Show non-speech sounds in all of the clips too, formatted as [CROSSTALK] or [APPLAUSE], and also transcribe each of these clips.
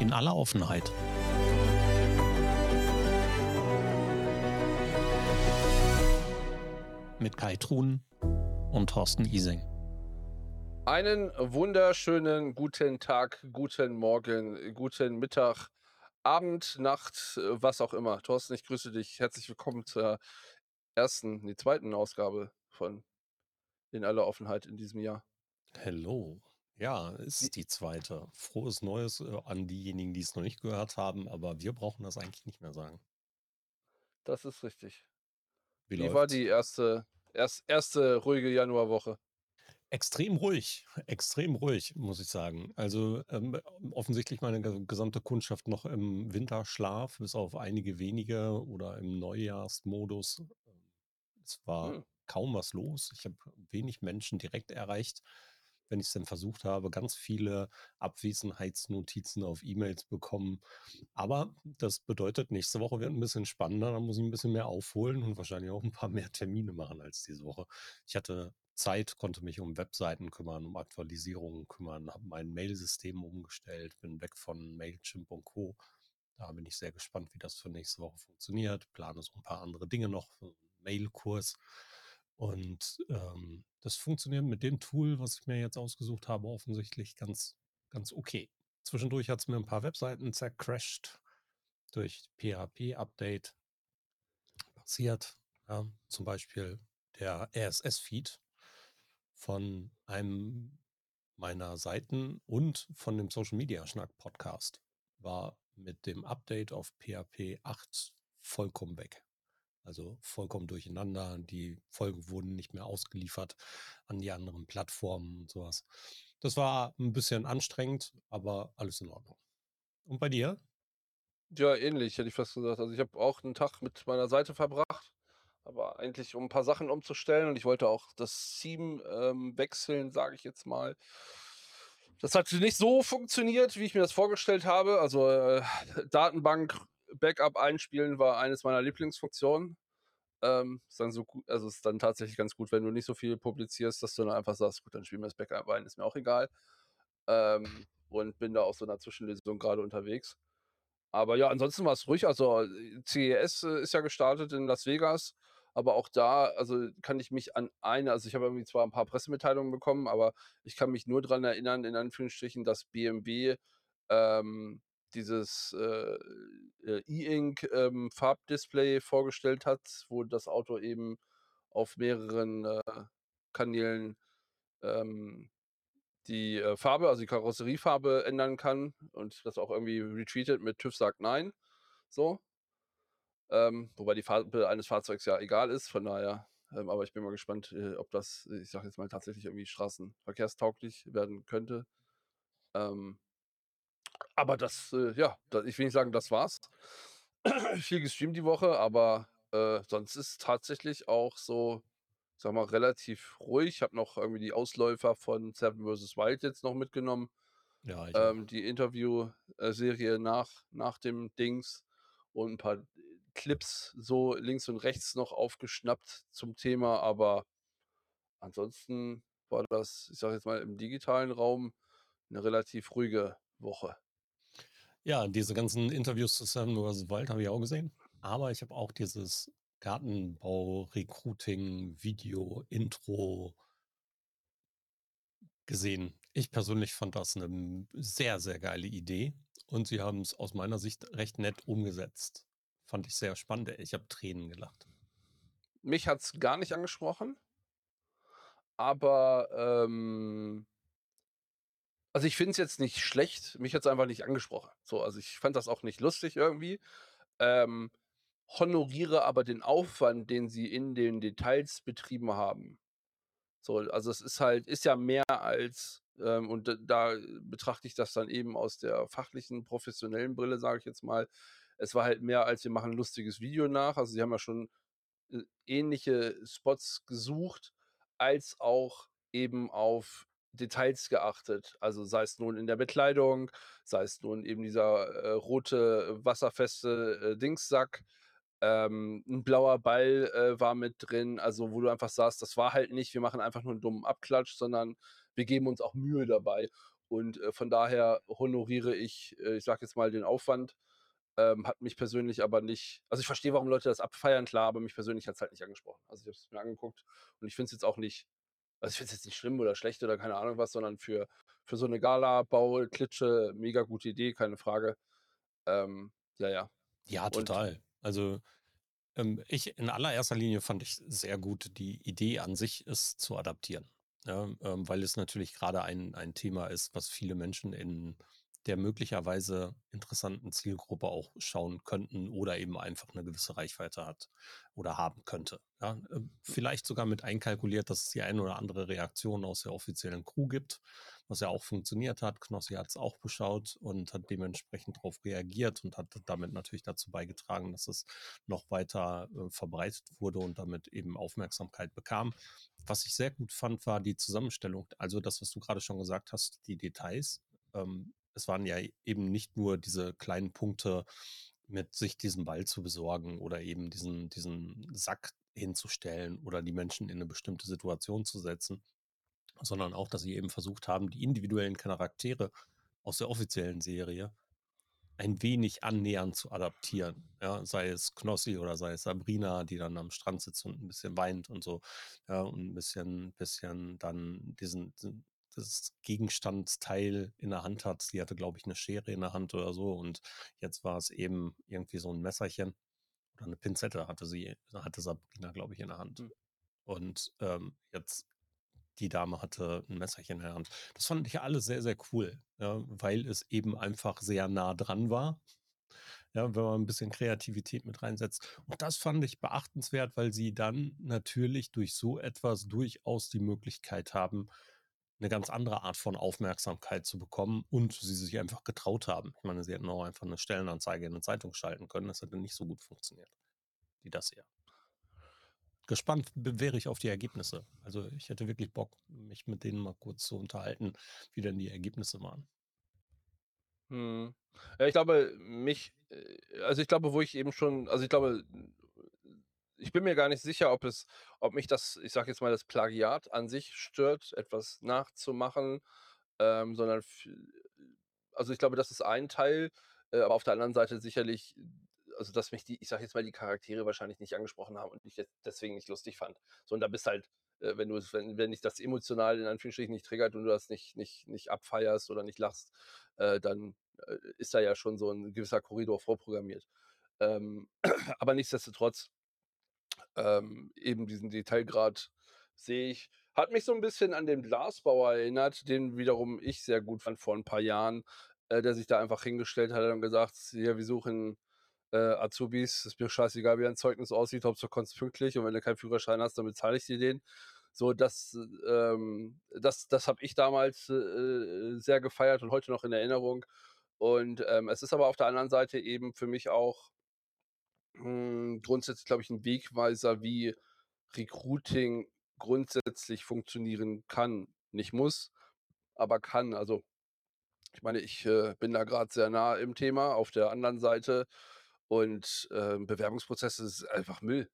in aller Offenheit. Mit Kai Truhn und Thorsten Ising. Einen wunderschönen guten Tag, guten Morgen, guten Mittag, Abend, Nacht, was auch immer. Thorsten, ich grüße dich. Herzlich willkommen zur ersten, die zweiten Ausgabe von In aller Offenheit in diesem Jahr. Hello. Ja, ist die zweite. Frohes Neues äh, an diejenigen, die es noch nicht gehört haben, aber wir brauchen das eigentlich nicht mehr sagen. Das ist richtig. Wie Wie war läuft's? die erste, erst, erste ruhige Januarwoche? Extrem ruhig, [LAUGHS] extrem ruhig, muss ich sagen. Also ähm, offensichtlich meine ge- gesamte Kundschaft noch im Winterschlaf, bis auf einige wenige oder im Neujahrsmodus. Ähm, Es war Hm. kaum was los. Ich habe wenig Menschen direkt erreicht, wenn ich es denn versucht habe. Ganz viele Abwesenheitsnotizen auf E-Mails bekommen. Aber das bedeutet, nächste Woche wird ein bisschen spannender. Da muss ich ein bisschen mehr aufholen und wahrscheinlich auch ein paar mehr Termine machen als diese Woche. Ich hatte Zeit, konnte mich um Webseiten kümmern, um Aktualisierungen kümmern, habe mein Mailsystem umgestellt, bin weg von Mailchimp und Co. Da bin ich sehr gespannt, wie das für nächste Woche funktioniert. Plane so ein paar andere Dinge noch, Mailkurs. Und ähm, das funktioniert mit dem Tool, was ich mir jetzt ausgesucht habe, offensichtlich ganz, ganz okay. Zwischendurch hat es mir ein paar Webseiten zercrashed durch PHP-Update passiert. Ja, zum Beispiel der RSS-Feed von einem meiner Seiten und von dem Social Media Schnack Podcast war mit dem Update auf PHP 8 vollkommen weg. Also vollkommen durcheinander. Die Folgen wurden nicht mehr ausgeliefert an die anderen Plattformen und sowas. Das war ein bisschen anstrengend, aber alles in Ordnung. Und bei dir? Ja, ähnlich, hätte ich fast gesagt. Also ich habe auch einen Tag mit meiner Seite verbracht, aber eigentlich um ein paar Sachen umzustellen und ich wollte auch das Theme ähm, wechseln, sage ich jetzt mal. Das hat nicht so funktioniert, wie ich mir das vorgestellt habe. Also äh, Datenbank Backup einspielen war eines meiner Lieblingsfunktionen. Ähm, ist dann so gut, also ist dann tatsächlich ganz gut, wenn du nicht so viel publizierst, dass du dann einfach sagst, gut, dann spielen wir das Backup ein, ist mir auch egal. Ähm, und bin da auf so einer Zwischenlösung gerade unterwegs. Aber ja, ansonsten war es ruhig. Also, CES, äh, ist ja gestartet in Las Vegas, aber auch da, also, kann ich mich an eine also, ich habe irgendwie zwar ein paar Pressemitteilungen bekommen, aber ich kann mich nur dran erinnern, in Anführungsstrichen, dass BMW, ähm, dieses, äh, äh, E-Ink, ähm, Farbdisplay vorgestellt hat, wo das Auto eben auf mehreren, äh, Kanälen, ähm, die, äh, Farbe, also die Karosseriefarbe ändern kann und das auch irgendwie retweetet mit TÜV sagt nein, so. Ähm, wobei die Farbe eines Fahrzeugs ja egal ist, von daher ähm, aber ich bin mal gespannt, äh, ob das, ich sage jetzt mal, tatsächlich irgendwie straßenverkehrstauglich werden könnte. Ähm, aber das, äh, ja, da ich will nicht sagen, das war's. [CLEARS THROAT] Viel gestreamt die Woche, aber, äh, sonst ist tatsächlich auch so, ich sage mal, relativ ruhig. Ich habe noch irgendwie die Ausläufer von Seven vs. Wild jetzt noch mitgenommen. Ja, ähm, die Interview äh, Serie nach nach dem Dings und ein paar äh, Clips so links und rechts noch aufgeschnappt zum Thema, aber ansonsten war das, ich sage jetzt mal, im digitalen Raum eine relativ ruhige Woche. Ja, diese ganzen Interviews zu Seven vs. Wild habe ich auch gesehen. Aber ich habe auch dieses Gartenbau-Recruiting-Video-Intro gesehen. Ich persönlich fand das eine sehr, sehr geile Idee. Und sie haben es aus meiner Sicht recht nett umgesetzt. Fand ich sehr spannend. Ich habe Tränen gelacht. Mich hat's gar nicht angesprochen, aber, ähm also, ich finde es jetzt nicht schlecht, mich hat's einfach nicht angesprochen. So, also, ich fand das auch nicht lustig irgendwie. Ähm, honoriere aber den Aufwand, den sie in den Details betrieben haben. So, also es ist halt ist ja mehr als ähm, und da betrachte ich das dann eben aus der fachlichen, professionellen Brille, sage ich jetzt mal. Es war halt mehr als wir machen 'n lustiges Video nach. Also, sie haben ja schon, äh, ähnliche Spots gesucht, als auch eben auf Details geachtet. Also, sei es nun in der Bekleidung, sei es nun eben dieser, äh, rote, wasserfeste, äh, Dingssack, ähm, 'n blauer Ball, äh, war mit drin, also, wo du einfach sagst, das war halt nicht, wir machen einfach nur 'n dummen Abklatsch, sondern wir geben uns auch Mühe dabei. Und, äh, von daher honoriere ich, äh, ich sage jetzt mal, den Aufwand. Ähm, hat mich persönlich aber nicht also, ich verstehe, warum Leute das abfeiern, klar, aber mich persönlich hat's halt nicht angesprochen. Also, ich habe es mir angeguckt und ich finde es jetzt auch nicht also, ich finde es jetzt nicht schlimm oder schlecht oder keine Ahnung was, sondern für für so 'ne Gala, Bau, Klitsche, mega gute Idee, keine Frage. Ähm, ja, ja. Ja, Und total. Also, ähm, ich in allererster Linie fand ich sehr gut die Idee an sich, es zu adaptieren, ja, ähm, weil es natürlich grade ein ein Thema ist, was viele Menschen in der möglicherweise interessanten Zielgruppe auch schauen könnten oder eben einfach 'ne gewisse Reichweite hat oder haben könnte, ja? Ähm, vielleicht sogar mit einkalkuliert, dass es die eine oder andere Reaktion aus der offiziellen Crew gibt, was ja auch funktioniert hat. Knossi hat's auch beschaut und hat dementsprechend drauf reagiert und hat damit natürlich dazu beigetragen, dass es noch weiter, äh, verbreitet wurde und damit eben Aufmerksamkeit bekam. Was ich sehr gut fand, war die Zusammenstellung. Also, das, was du grade schon gesagt hast, die Details. Ähm, es waren ja eben nicht nur diese kleinen Punkte mit sich diesen Ball zu besorgen oder eben diesen diesen Sack hinzustellen oder die Menschen in 'ne bestimmte Situation zu setzen, sondern auch, dass sie eben versucht haben, die individuellen Charaktere aus der offiziellen Serie ein wenig annähernd zu adaptieren, ja? Sei es Knossi oder sei es Sabrina, die dann am Strand sitzt und 'n bisschen weint und so, ja, und 'n bisschen bisschen dann diesen diesen das Gegenstandsteil in der Hand hat. Sie hatte, glaube ich, 'ne Schere in der Hand oder so und jetzt war es eben irgendwie so 'n Messerchen oder 'ne Pinzette hatte sie hatte Sabrina, glaube ich, in der Hand. Hm. Und, ähm, jetzt die Dame hatte 'n Messerchen in der Hand. Das fand ich alles sehr, sehr cool, ja, weil es eben einfach sehr nah dran war, ja, wenn man 'n bisschen Kreativität mit reinsetzt. Und das fand ich beachtenswert, weil sie dann natürlich durch so etwas durchaus die Möglichkeit haben, 'ne ganz andere Art von Aufmerksamkeit zu bekommen und sie sich einfach getraut haben. Ich meine, sie hätten auch einfach 'ne Stellenanzeige in 'ne Zeitung schalten können. Das hätte nicht so gut funktioniert wie das hier. Gespannt wäre ich auf die Ergebnisse. Also, ich hätte wirklich Bock, mich mit denen mal kurz zu unterhalten, wie denn die Ergebnisse waren. Mhm. Ja, ich glaube, mich äh, also, ich glaube, wo ich eben schon also, ich glaube ich bin mir gar nicht sicher, ob es ob mich das, ich sage jetzt mal, das Plagiat an sich stört, etwas nachzumachen, ähm, sondern also, ich glaube, das ist ein Teil, äh, aber auf der anderen Seite sicherlich also, dass mich die, ich sage jetzt mal, die Charaktere wahrscheinlich nicht angesprochen haben und ich deswegen nicht lustig fand. So, und da bist halt, äh, wenn du wenn wenn dich das emotional in Anführungsstrichen nicht triggert und du das nicht nicht nicht abfeierst oder nicht lachst, äh, dann, äh, ist da ja schon so 'n gewisser Korridor vorprogrammiert. Ähm, [CLEARS THROAT] aber nichtsdestotrotz, ähm, eben diesen Detailgrad sehe ich hat mich so 'n bisschen an den Glasbauer erinnert, den wiederum ich sehr gut fand vor 'n paar Jahren, äh, der sich da einfach hingestellt hat und gesagt: „Hier, wir suchen, äh, Azubis. Ist mir scheißegal, wie dein Zeugnis aussieht, Hauptsache du kommst pünktlich und wenn du keinen Führerschein hast, dann bezahle ich dir den.“ So, das, ähm das das habe ich damals, äh, sehr gefeiert und heute noch in Erinnerung. Und, ähm, es ist aber auf der anderen Seite eben für mich auch hm, grundsätzlich, glaube ich, 'n Wegweiser, wie Recruiting grundsätzlich funktionieren kann. Nicht muss, aber kann. Also, ich meine, ich, äh, bin da grad sehr nah im Thema auf der anderen Seite und, ähm, Bewerbungsprozesse ist einfach Müll.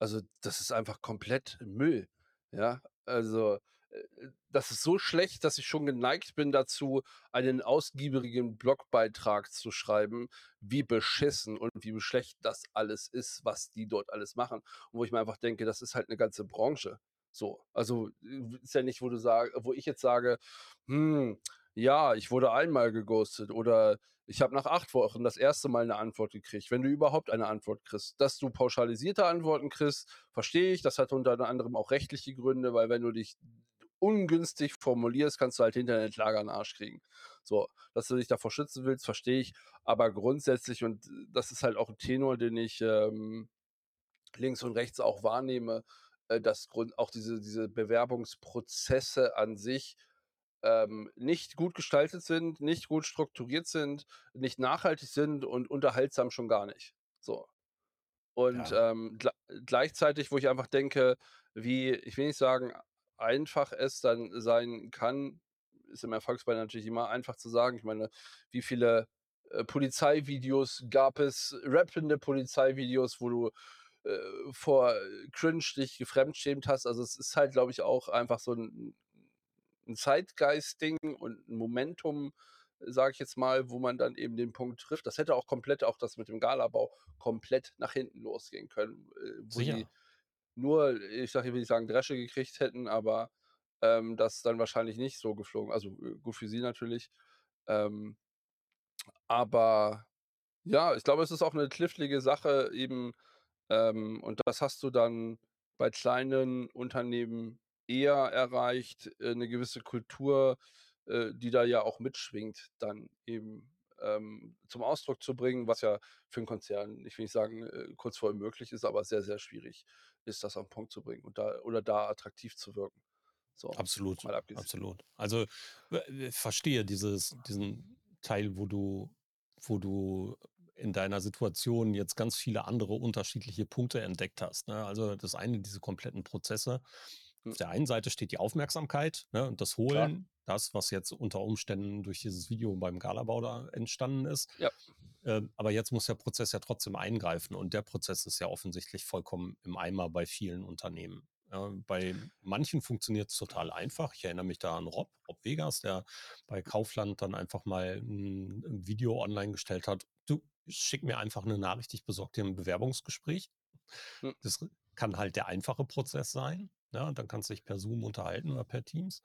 Also, das ist einfach komplett Müll, ja? Also, äh, äh, das ist so schlecht, dass ich schon geneigt bin dazu, einen ausgiebigen Blogbeitrag zu schreiben, wie beschissen und wie schlecht das alles ist, was die dort alles machen. Und wo ich mir einfach denke, das ist halt 'ne ganze Branche, so. Also, äh, ist ja nicht, wo du sa wo ich jetzt sage: „Hm, ja, ich wurde einmal geghostet“ oder „ich habe nach 8 Wochen das 1. Mal 'ne Antwort gekriegt“, wenn du überhaupt eine Antwort kriegst. Dass du pauschalisierte Antworten kriegst, verstehe ich. Das hat unter anderem auch rechtliche Gründe, weil wenn du dich ungünstig formulierst, kannst du halt hinterher 'ne Klage an 'n Arsch kriegen. So, dass du dich davor schützen willst, verstehe ich. Aber grundsätzlich und das ist halt auch 'n Tenor, den ich, ähm, links und rechts auch wahrnehme, äh, dass Grund auch diese diese Bewerbungsprozesse an sich, ähm, nicht gut gestaltet sind, nicht gut strukturiert sind, nicht nachhaltig sind und unterhaltsam schon gar nicht. So. Und, Ja. ähm, glei gleichzeitig, wo ich einfach denke, wie ich will nicht sagen, einfach es dann sein kann, ist im Erfolgsfall natürlich immer einfach zu sagen. Ich meine, wie viele, äh, Polizeivideos gab es, rappende Polizeivideos, wo du, äh, vor Cringe dich gefremdschämt hast. Also, es ist halt, glaube ich, auch einfach so 'n 'n Zeitgeist-Ding und 'n Momentum, sage ich jetzt mal, wo man dann eben den Punkt trifft. Das hätte auch komplett auch das mit dem Galabau komplett nach hinten losgehen können, äh, wo die Sicher. Nur, ich sage ich will nicht sagen, Dresche gekriegt hätten, aber, ähm, das dann wahrscheinlich nicht so geflogen also, äh, gut für sie natürlich. Ähm aber ja, ich glaube, es ist auch 'ne knifflige Sache eben, ähm, und das hast du dann bei kleinen Unternehmen eher erreicht, äh, 'ne gewisse Kultur, äh, die da ja auch mitschwingt, dann eben, ähm, zum Ausdruck zu bringen, was ja für 'n Konzern, ich will nicht sagen, äh, kurz vor unmöglich ist, aber sehr, sehr schwierig ist, das 'n Punkt zu bringen und da oder da attraktiv zu wirken. So, Absolut, absolut. Also, verstehe dieses diesen Teil, wo du wo du in deiner Situation jetzt ganz viele andere unterschiedliche Punkte entdeckt hast, ne? Also, das eine, diese kompletten Prozesse. Hm. Auf der einen Seite steht die Aufmerksamkeit, ne, und das Klar. Holen, das, was jetzt unter Umständen durch dieses Video beim Galabau da entstanden ist. Ja. Ähm, aber jetzt muss der Prozess ja trotzdem eingreifen und der Prozess ist ja offensichtlich vollkommen im Eimer bei vielen Unternehmen. Ja, bei manchen funktioniert's total einfach. Ich erinnere mich da an Rob, Rob Vegas, der bei Kaufland dann einfach mal 'n 'n Video online gestellt hat: „Du, schick mir einfach 'ne Nachricht, ich besorge dir 'n Bewerbungsgespräch.“ Hm. Das kann halt der einfache Prozess sein, ne? Und dann kannst du dich per Zoom unterhalten oder per Teams.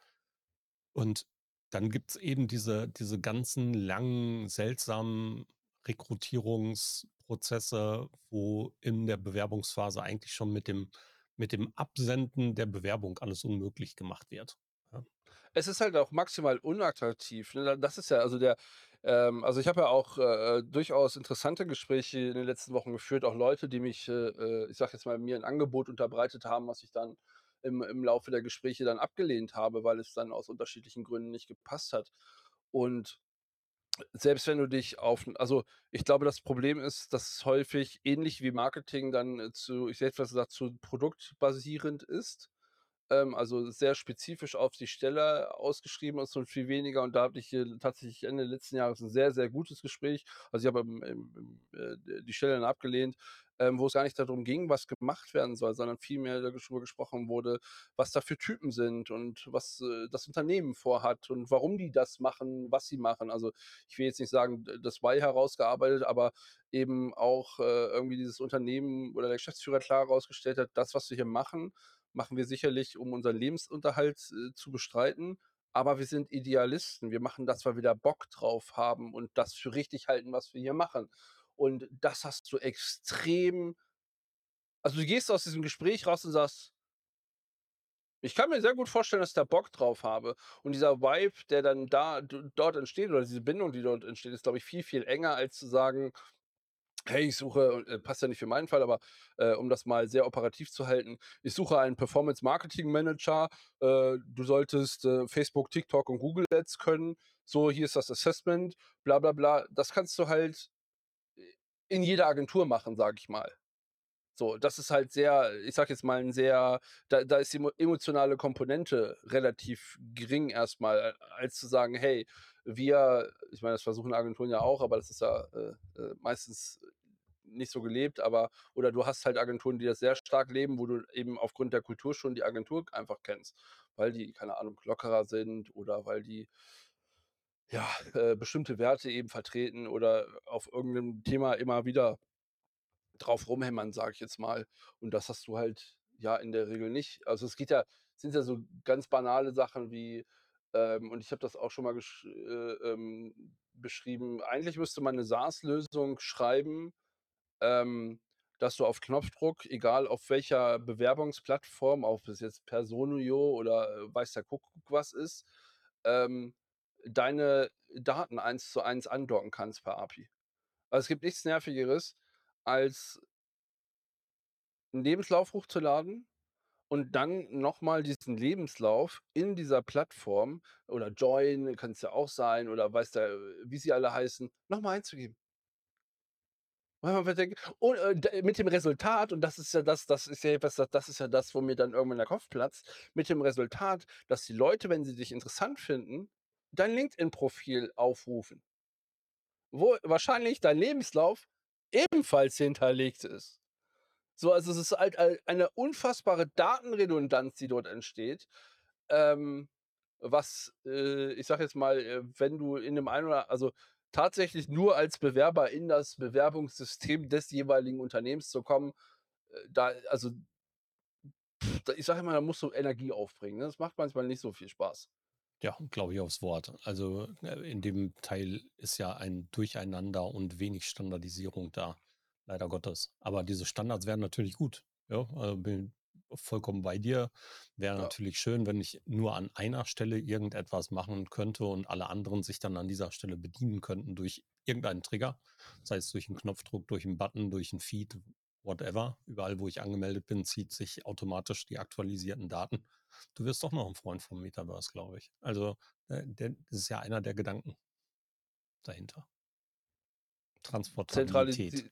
Und dann gibt's eben diese diese ganzen langen, seltsamen Rekrutierungsprozesse, wo in der Bewerbungsphase eigentlich schon mit dem mit dem Absenden der Bewerbung alles unmöglich gemacht wird, ja. Es ist halt auch maximal unattraktiv, ne? Da das ist ja also der ähm, also ich habe ja auch, äh, äh, durchaus interessante Gespräche in den letzten Wochen geführt, auch Leute, die mich, äh, äh, ich sage jetzt mal, mir 'n Angebot unterbreitet haben, was ich dann im im Laufe der Gespräche dann abgelehnt habe, weil es dann aus unterschiedlichen Gründen nicht gepasst hat. Und selbst wenn du dich auf also, ich glaube, das Problem ist, dass es häufig ähnlich wie Marketing dann zu ich hätte fast gesagt, zu produktbasierend ist, ähm, also sehr spezifisch auf die Stelle ausgeschrieben ist und viel weniger und da hatte ich, tatsächlich Ende letzten Jahres 'n sehr, sehr gutes Gespräch. Also, ich habe im im äh, die Stelle dann abgelehnt, ähm, wo es gar nicht da drum ging, was gemacht werden soll, sondern vielmehr darüber gesprochen wurde, was da für Typen sind und was, äh, das Unternehmen vorhat und warum die das machen, was sie machen. Also, ich will jetzt nicht sagen, das Why herausgearbeitet, aber eben auch, äh, irgendwie dieses Unternehmen oder der Geschäftsführer klar herausgestellt hat: „Das, was wir hier machen, machen wir sicherlich, um unseren Lebensunterhalt, äh, zu bestreiten, aber wir sind Idealisten. Wir machen das, weil wir da Bock drauf haben und das für richtig halten, was wir hier machen.“ Und das hast du extrem also, du gehst aus diesem Gespräch raus und sagst „Ich kann mir sehr gut vorstellen, dass ich da Bock drauf habe.“ Und dieser Vibe, der dann da dort entsteht oder diese Bindung, die dort entsteht, ist, glaube ich, viel, viel enger, als zu sagen: „Hey, ich suche“ und, äh, passt ja nicht für meinen Fall, aber, äh, um das mal sehr operativ zu halten: „Ich suche einen Performance-Marketing-Manager. Äh, du solltest, äh, Facebook, TikTok und Google Ads können. So, hier ist das Assessment, bla bla bla.“ Das kannst du halt in jeder Agentur machen, sage ich mal. So, das ist halt sehr ich sage jetzt mal, 'n sehr da da ist die emo emotionale Komponente relativ gering erst mal, äh, als zu sagen: „Hey, wir“ ich meine, das versuchen Agenturen ja auch, aber das ist ja, äh, äh, meistens nicht so gelebt, aber oder du hast halt Agenturen, die das sehr stark leben, wo du eben aufgrund der Kultur schon die Agentur einfach kennst, weil die, keine Ahnung, lockerer sind oder weil die ja, äh, bestimmte Werte eben vertreten oder auf irgend 'nem Thema immer wieder drauf rumhämmern, sage ich jetzt mal. Und das hast du halt, ja, in der Regel nicht. Also, es geht ja sind ja so ganz banale Sachen wie, ähm und ich habe das auch schon mal äh, ähm, beschrieben. Eigentlich müsste man 'ne SaaS-Lösung schreiben, ähm, dass du auf Knopfdruck, egal auf welcher Bewerbungsplattform, ob es jetzt Personio oder, äh, weiß der Kuckuck was ist, ähm, deine Daten 1 zu 1 andocken kannst per API. Also, es gibt nichts Nervigeres als 'n Lebenslauf hochzuladen und dann noch mal diesen Lebenslauf in dieser Plattform oder Join kann's ja auch sein oder weiß der wie sie alle heißen, noch mal einzugeben. Und, äh, mit dem Resultat und das ist ja das das ist ja etwas das ist ja das, wo mir dann irgendwann der Kopf platzt, mit dem Resultat, dass die Leute, wenn sie dich interessant finden, dein LinkedIn-Profil aufrufen wo wahrscheinlich dein Lebenslauf ebenfalls hinterlegt ist. So, also, es ist halt ei eine unfassbare Datenredundanz, die dort entsteht. Ähm, was, äh, ich sage jetzt mal, äh, wenn du in dem einen oder also tatsächlich nur als Bewerber in das Bewerbungssystem des jeweiligen Unternehmens zu kommen, äh, da also ich sage immer, da musst du Energie aufbringen, ne? Das macht manchmal nicht so viel Spaß. Ja, glaube ich aufs Wort. Also, äh, in dem Teil ist ja ein Durcheinander und wenig Standardisierung da, leider Gottes. Aber diese Standards wären natürlich gut. Ja, also bin vollkommen bei dir. Wäre Ja. natürlich schön, wenn ich nur an einer Stelle irgendetwas machen könnte und alle anderen sich dann an dieser Stelle bedienen könnten durch irgendeinen Trigger, sei es durch einen Knopfdruck, durch einen Button, durch 'n Feed, whatever. Überall, wo ich angemeldet bin, zieht sich automatisch die aktualisierten Daten. Du wirst doch noch ein Freund vom Metaverse, glaube ich. Also, äh, das ist ja einer der Gedanken dahinter. Transportabilität.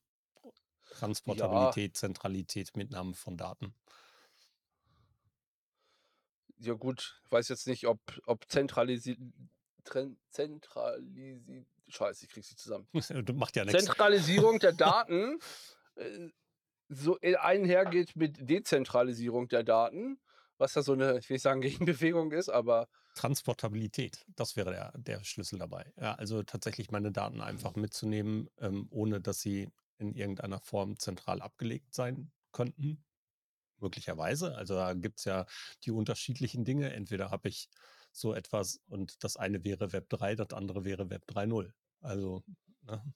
Zentralisi Ja. Transportabilität, Zentralität, Mitnahme von Daten. Ja gut, ich weiß jetzt nicht, ob ob zentralisi tren zentralisi Scheiße, ich kriege es nicht zusammen. [LAUGHS] Macht ja nix. Zentralisierung der [LAUGHS] Daten, äh, so einhergeht mit Dezentralisierung der Daten, was ja so 'ne, ich will nicht sagen [LAUGHS] Gegenbewegung ist, aber Transportabilität, das wäre der der Schlüssel dabei. Ja, also tatsächlich meine Daten einfach mitzunehmen, ähm, ohne dass sie in irgendeiner Form zentral abgelegt sein könnten. Möglicherweise. Also, da gibt's ja die unterschiedlichen Dinge. Entweder habe ich so etwas und das eine wäre Web 3, das andere wäre Web 3.0. Also, ne?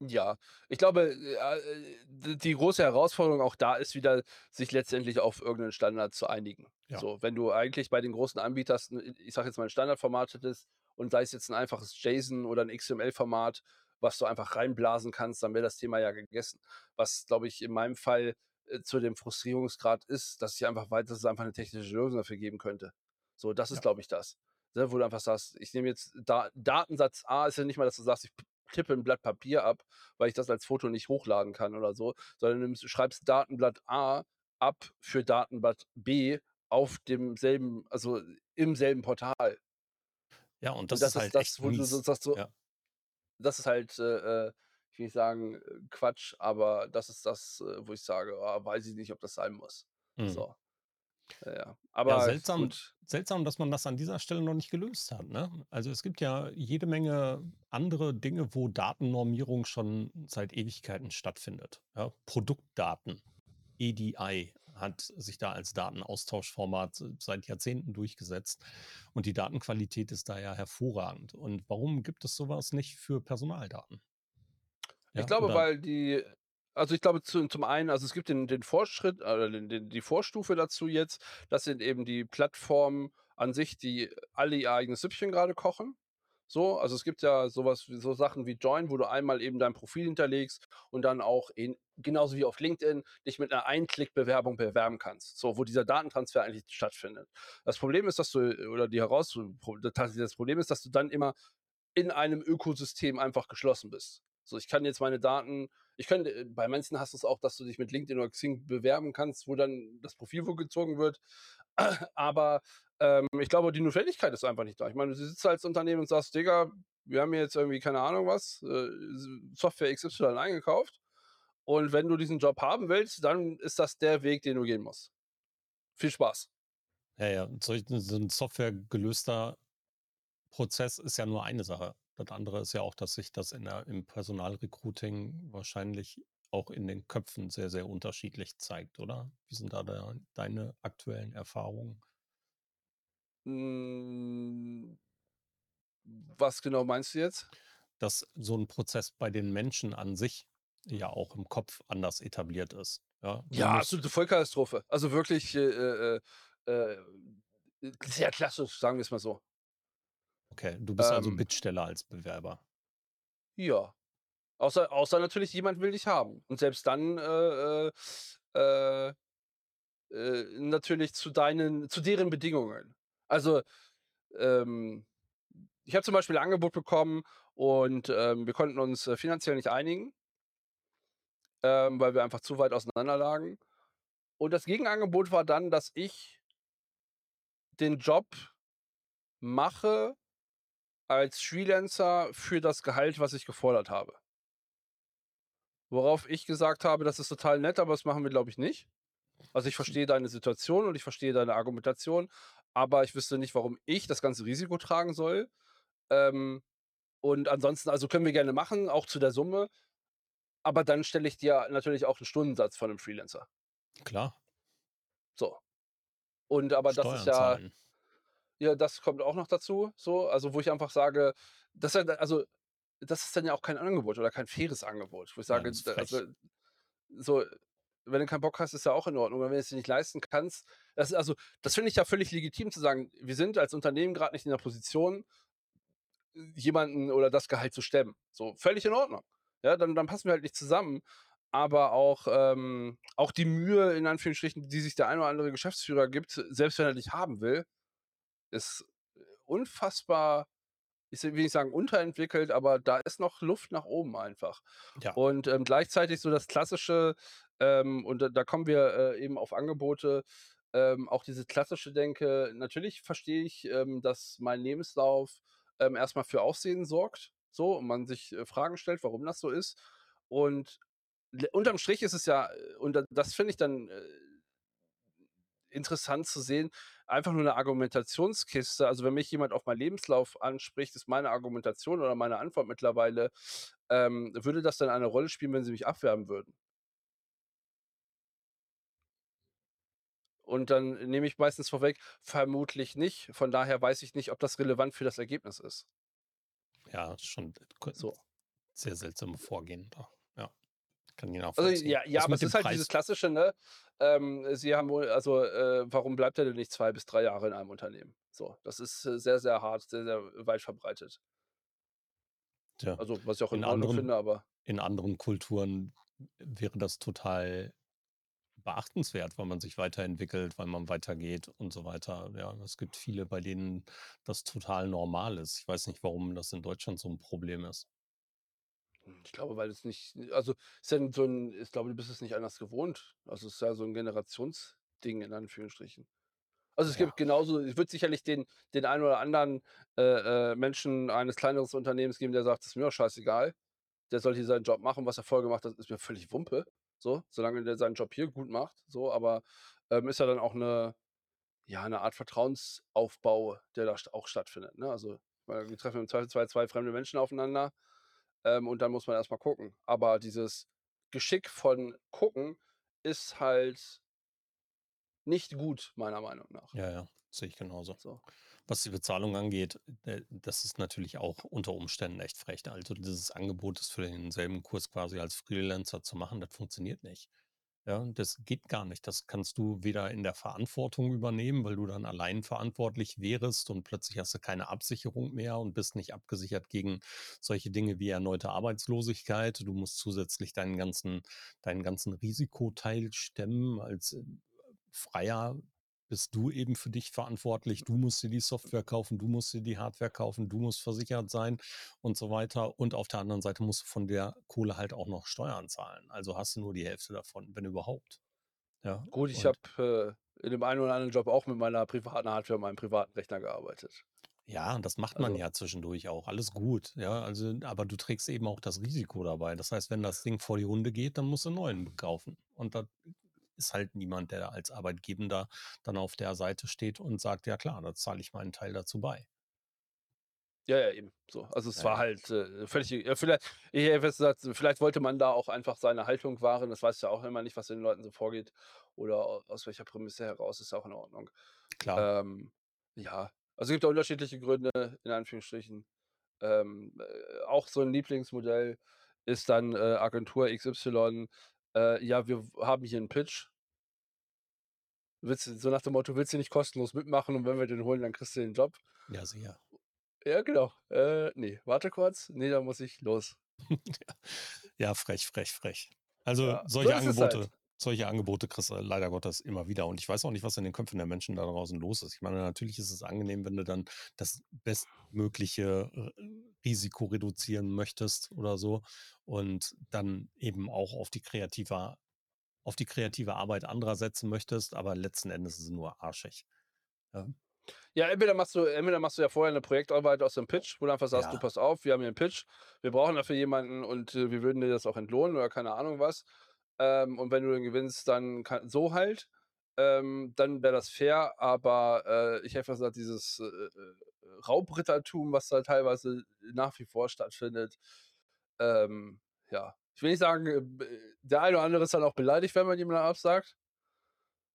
Ja, ich glaube, äh, die große Herausforderung auch da ist wieder, sich letztendlich auf irgend 'nen Standard zu einigen. Ja. So, wenn du eigentlich bei den großen Anbietern, ich sage jetzt mal 'n Standardformat hättest und sei es jetzt 'n einfaches JSON oder 'n XML-Format, was du einfach reinblasen kannst, dann wäre das Thema ja gegessen. Was, glaube ich, in meinem Fall, äh, zu dem Frustrierungsgrad ist, dass ich einfach weiß, dass es einfach 'ne technische Lösung dafür geben könnte. So, das ist, Ja. glaube ich, das, ne, wo du einfach sagst: „Ich nehme jetzt Da Datensatz A“ ist ja nicht mal, dass du sagst: „Ich tippe 'n Blatt Papier ab, weil ich das als Foto nicht hochladen kann oder so“, sondern du nimmst du schreibst Datenblatt A ab für Datenblatt B auf demselben also im selben Portal. Ja, und Und das das ist ist halt das, echt wo du mies. sagst so Ja. Das ist halt, äh, äh, ich will nicht sagen, äh, Quatsch, aber das ist das, äh, wo ich sage: „Ah, weiß ich nicht, ob das sein muss.“ Mhm. So. Ja, ja. Ja, Aber seltsam gut. seltsam, dass man das an dieser Stelle noch nicht gelöst hat, ne? Also, es gibt ja jede Menge andere Dinge, wo Datennormierung schon seit Ewigkeiten stattfindet, ja? Produktdaten. EDI hat sich da als Datenaustauschformat s seit Jahrzehnten durchgesetzt und die Datenqualität ist da ja hervorragend. Und warum gibt es so was nicht für Personaldaten? Ich Ja, glaube, oder weil die also, ich glaube zu zum einen also, es gibt den den Fortschritt oder den die Vorstufe dazu jetzt. Das sind eben die Plattformen an sich, die alle ihr eigenes Süppchen grade kochen. So, also, es gibt ja so was wie so Sachen wie Join, wo du einmal eben dein Profil hinterlegst und dann auch in genauso wie auf LinkedIn dich mit 'ner Ein-Klick-Bewerbung bewerben kannst, so, wo dieser Datentransfer eigentlich stattfindet. Das Problem ist, dass du oder die Heraus das Problem ist, dass du dann immer in einem Ökosystem einfach geschlossen bist. So, ich kann jetzt meine Daten ich könnte äh, bei manchen hast du's auch, dass du dich mit LinkedIn oder Xing bewerben kannst, wo dann das Profil hochgezogen wird. Aber, ähm, ich glaube, die Notwendigkeit ist einfach nicht da. Ich meine, du sitzt als Unternehmen und sagst: „Digga, wir haben jetzt irgendwie keine Ahnung was, äh, Software XY eingekauft und wenn du diesen Job haben willst, dann ist das der Weg, den du gehen musst. Viel Spaß.“ Ja, ja, solch so 'n softwaregelöster Prozess ist ja nur eine Sache. Das andere ist ja auch, dass sich das in der im Personalrecruiting wahrscheinlich auch in den Köpfen sehr, sehr unterschiedlich zeigt, oder? Wie sind da da deine aktuellen Erfahrungen? Hm. Was genau meinst du jetzt? Dass so 'n Prozess bei den Menschen an sich ja auch im Kopf anders etabliert ist, ja? Ja, absolute Vollkatastrophe. Also, wirklich, äh, äh, äh, äh, sehr klassisch, sagen wir's mal so. Okay, du bist also Ähm. Bittsteller als Bewerber? Ja. Außer außer natürlich jemand will dich haben. Und selbst dann, äh, äh, äh, äh, natürlich zu deinen zu deren Bedingungen. Also, ähm, ich habe zum Beispiel 'n Angebot bekommen und, ähm, wir konnten uns, äh, finanziell nicht einigen ähm, weil wir einfach zu weit auseinander lagen. Und das Gegenangebot war dann, dass ich den Job mache als Freelancer für das Gehalt, was ich gefordert habe. Worauf ich gesagt habe: „Das ist total nett, aber das machen wir, glaube ich, nicht. Also, ich verstehe deine Situation und ich verstehe deine Argumentation, aber ich wüsste nicht, warum ich das ganze Risiko tragen soll. Ähm, und ansonsten also, können wir gerne machen, auch zu der Summe, aber dann stelle ich dir natürlich auch 'n Stundensatz von 'nem Freelancer. Klar. So. Und aber das ist Steuern ja zahlen. ja, das kommt auch noch dazu, so, also, wo ich einfach sage, das ist ja also, das ist dann ja auch kein Angebot oder kein faires Angebot, wo ich sage, ist d also, so, wenn du keinen Bock hast, ist ja auch in Ordnung, aber wenn du's dir nicht leisten kannst das also, das finde ich ja völlig legitim zu sagen: „Wir sind als Unternehmen grad nicht in der Position, jemanden oder das Gehalt zu stemmen.“ So, völlig in Ordnung. Ja, dann dann passen wir halt nicht zusammen, aber auch ähm, auch die Mühe in Anführungsstrichen, die sich der ein oder andere Geschäftsführer gibt, selbst wenn er dich haben will, ist unfassbar ich will nicht sagen unterentwickelt, aber da ist noch Luft nach oben einfach. Ja. Und, ähm, gleichzeitig so das Klassische, ähm, und da da kommen wir, äh, eben auf Angebote, ähm, auch diese klassische Denke natürlich verstehe ich, ähm, dass mein Lebenslauf, ähm, erst mal für Aufsehen sorgt, so, und man sich, äh, Fragen stellt, warum das so ist. Und unterm Strich ist es ja äh, und da das finde ich dann, äh interessant zu sehen, einfach nur 'ne Argumentationskiste. Also, wenn mich jemand auf meinen Lebenslauf anspricht, ist meine Argumentation oder meine Antwort mittlerweile, ähm, würde das denn eine Rolle spielen, wenn sie mich abwerben würden? Und dann nehme ich meistens vorweg: „Vermutlich nicht.“ Von daher weiß ich nicht, ob das relevant für das Ergebnis ist. Ja, schon So. sehr seltsame Vorgehen da. Ja, kann ich Also, nachvollziehen. ja ja, Das aber es ist halt dieses Preis Klassische, ne? Ähm, sie haben wohl also, äh, warum bleibt er denn nicht 2 bis 3 Jahre in einem Unternehmen? So, das ist, äh, sehr, sehr hart, sehr, sehr weit verbreitet. Tja, Also, was ich auch in in Ordnung anderen finde, aber in anderen Kulturen wäre das total beachtenswert, weil man sich weiterentwickelt, weil man weitergeht und so weiter. Ja, es gibt viele, bei denen das total normal ist. Ich weiß nicht, warum das in Deutschland so 'n Problem ist. Hm, ich glaube, weil es nicht also, ist ja so 'n ich glaube, du bist es nicht anders gewohnt. Also, es ist ja so 'n Generationsding in Anführungsstrichen. Also, es Ja. gibt genauso es wird sicherlich den den einen oder anderen, äh, äh, Menschen eines kleineres Unternehmens geben, der sagt: „Ist mir doch scheißegal. Der soll hier seinen Job machen. Was er vorher gemacht hat, ist mir völlig Wumpe, so, solange der seinen Job hier gut macht“, so. Aber, ähm, ist ja dann auch 'ne ja, 'ne Art Vertrauensaufbau, der da st auch stattfindet, ne? Also, weil wir treffen im Zweifelsfall 2 fremde Menschen aufeinander, ähm, und dann muss man erst mal gucken. Aber dieses Geschick von gucken ist halt nicht gut, meiner Meinung nach. Ja, ja, sehe ich genauso. So. Was die Bezahlung angeht, äh, das ist natürlich auch unter Umständen echt frech. Also, dieses Angebot, das für denselben Kurs quasi als Freelancer zu machen, das funktioniert nicht. Ja, das geht gar nicht. Das kannst du weder in der Verantwortung übernehmen, weil du dann allein verantwortlich wärest und plötzlich hast du keine Absicherung mehr und bist nicht abgesichert gegen solche Dinge wie erneute Arbeitslosigkeit. Du musst zusätzlich deinen ganzen deinen ganzen Risikoteil stemmen. Als, äh, Freier bist du eben für dich verantwortlich. Du musst dir die Software kaufen, du musst dir die Hardware kaufen, du musst versichert sein und so weiter. Und auf der anderen Seite musst du von der Kohle halt auch noch Steuern zahlen. Also, hast du nur die Hälfte davon, wenn überhaupt. Ja, Gut, ich habe, äh, in dem einen oder anderen Job auch mit meiner privaten Hardware, meinem privaten Rechner gearbeitet. Ja, das macht man Also ja zwischendurch auch. Alles gut, ja. Also, aber du trägst eben auch das Risiko dabei. Das heißt, wenn das Ding vor die Hunde geht, dann musst du 'n neuen kaufen. Und da ist halt niemand, der als Arbeitgebender dann auf der Seite steht und sagt: „Ja klar, da zahle ich meinen Teil dazu bei.“ Ja, ja, eben, so. Also, es Ja, war halt, äh, völlig ja, vielleicht ich hätte fast gesagt, vielleicht wollte man da auch einfach seine Haltung wahren. Das weißt du ja auch immer nicht, was den Leuten so vorgeht oder aus welcher Prämisse heraus, ist ja auch in Ordnung. Klar. Ähm, ja, also, es gibt ja unterschiedliche Gründe in Anführungsstrichen. Ähm, äh, auch so 'n Lieblingsmodell ist dann, äh, Agentur XY, äh: „Ja, wir haben hier 'n Pitch.“ Willst so nach dem Motto: „Willst du nicht kostenlos mitmachen und wenn wir den holen, dann kriegst du den Job?“ Ja, sicher. Ja, genau. Äh, ne, warte kurz. Ne, da muss ich los. [LAUGHS] Ja. Frech, frech, frech. Also, Ja, so solche ist es Angebote halt. Solche Angebote kriegst du leider Gottes immer wieder. Und ich weiß auch nicht, was in den Köpfen der Menschen da draußen los ist. Ich meine, natürlich ist es angenehm, wenn du dann das bestmögliche R Risiko reduzieren möchtest oder so und dann eben auch auf die kreativer auf die kreative Arbeit anderer setzen möchtest, aber letzten Endes ist es nur arschig. Ja. Ja, entweder machst du entweder machst du ja vorher 'ne Projektarbeit aus dem Pitch, wo du einfach sagst: „Du, Ja. pass auf, wir haben hier 'n Pitch. Wir brauchen dafür jemanden und, äh, wir würden dir das auch entlohnen“ oder keine Ahnung was. Ähm, und wenn du den gewinnst, dann ka so halt. ähm, dann wäre das fair, aber, äh, ich hätte gesagt, dieses, äh, äh, Raubrittertum, was da teilweise nach wie vor stattfindet, ähm, ja. Ich will nicht sagen, äh, der eine oder andere ist dann auch beleidigt, wenn man jemanden absagt.